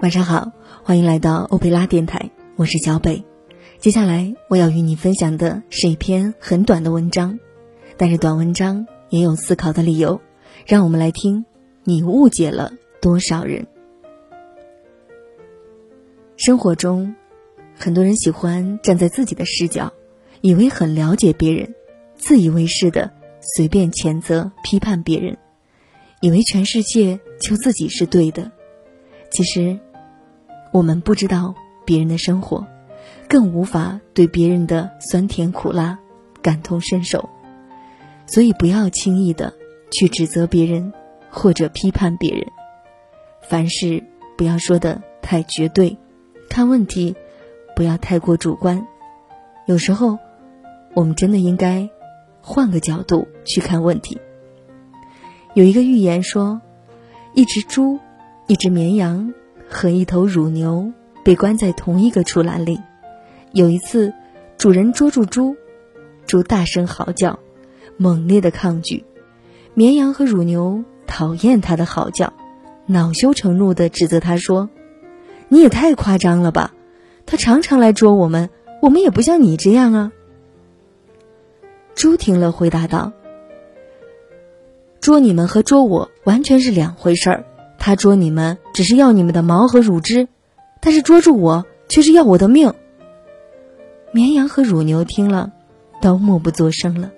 晚上好，欢迎来到欧贝拉电台，我是小北。接下来我要与你分享的是一篇很短的文章，但是短文章也有思考的理由。让我们来听，你误解了多少人？生活中，很多人喜欢站在自己的视角，以为很了解别人，自以为是的随便谴责、批判别人，以为全世界就自己是对的。其实，我们不知道别人的生活，更无法对别人的酸甜苦辣感同身受，所以不要轻易的去指责别人或者批判别人。凡事不要说的太绝对，看问题不要太过主观。有时候，我们真的应该换个角度去看问题。有一个寓言说，一只猪。一只绵羊和一头乳牛被关在同一个畜栏里。有一次，主人捉住猪，猪大声嚎叫，猛烈的抗拒。绵羊和乳牛讨厌它的嚎叫，恼羞成怒的指责他说：“你也太夸张了吧！它常常来捉我们，我们也不像你这样啊。”猪听了回答道：“捉你们和捉我完全是两回事儿。”他捉你们只是要你们的毛和乳汁，但是捉住我却是要我的命。绵羊和乳牛听了，都默不作声了。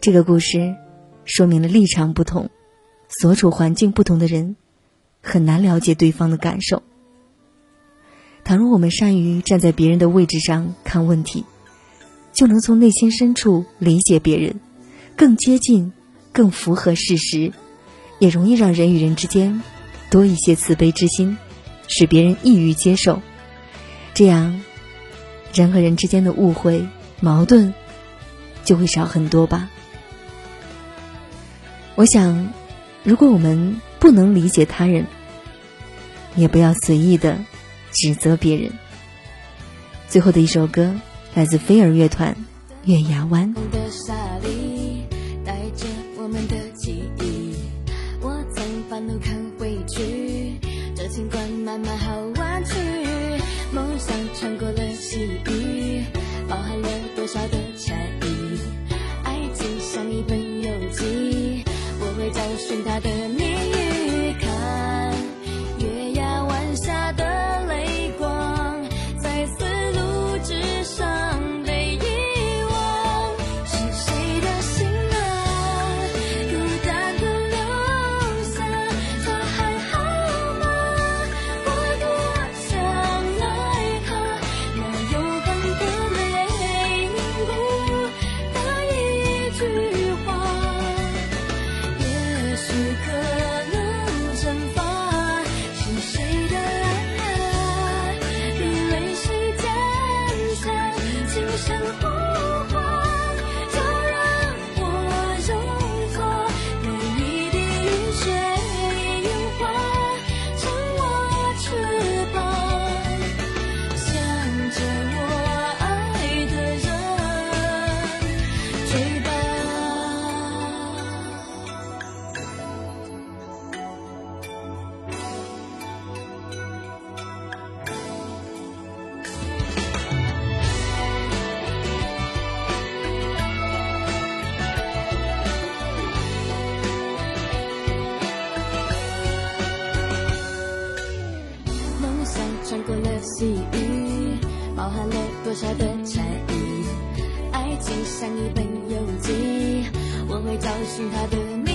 这个故事说明了立场不同、所处环境不同的人，很难了解对方的感受。倘若我们善于站在别人的位置上看问题，就能从内心深处理解别人，更接近、更符合事实。也容易让人与人之间多一些慈悲之心，使别人易于接受，这样人和人之间的误会、矛盾就会少很多吧。我想，如果我们不能理解他人，也不要随意的指责别人。最后的一首歌来自飞儿乐团《月牙湾》。路看回去，这情关慢慢好弯曲，梦想穿过了西域，包含了多少的禅意？爱情像一本游记，我会找寻它的。细包含了多少的禅意？爱情像一本游记，我会找寻它的。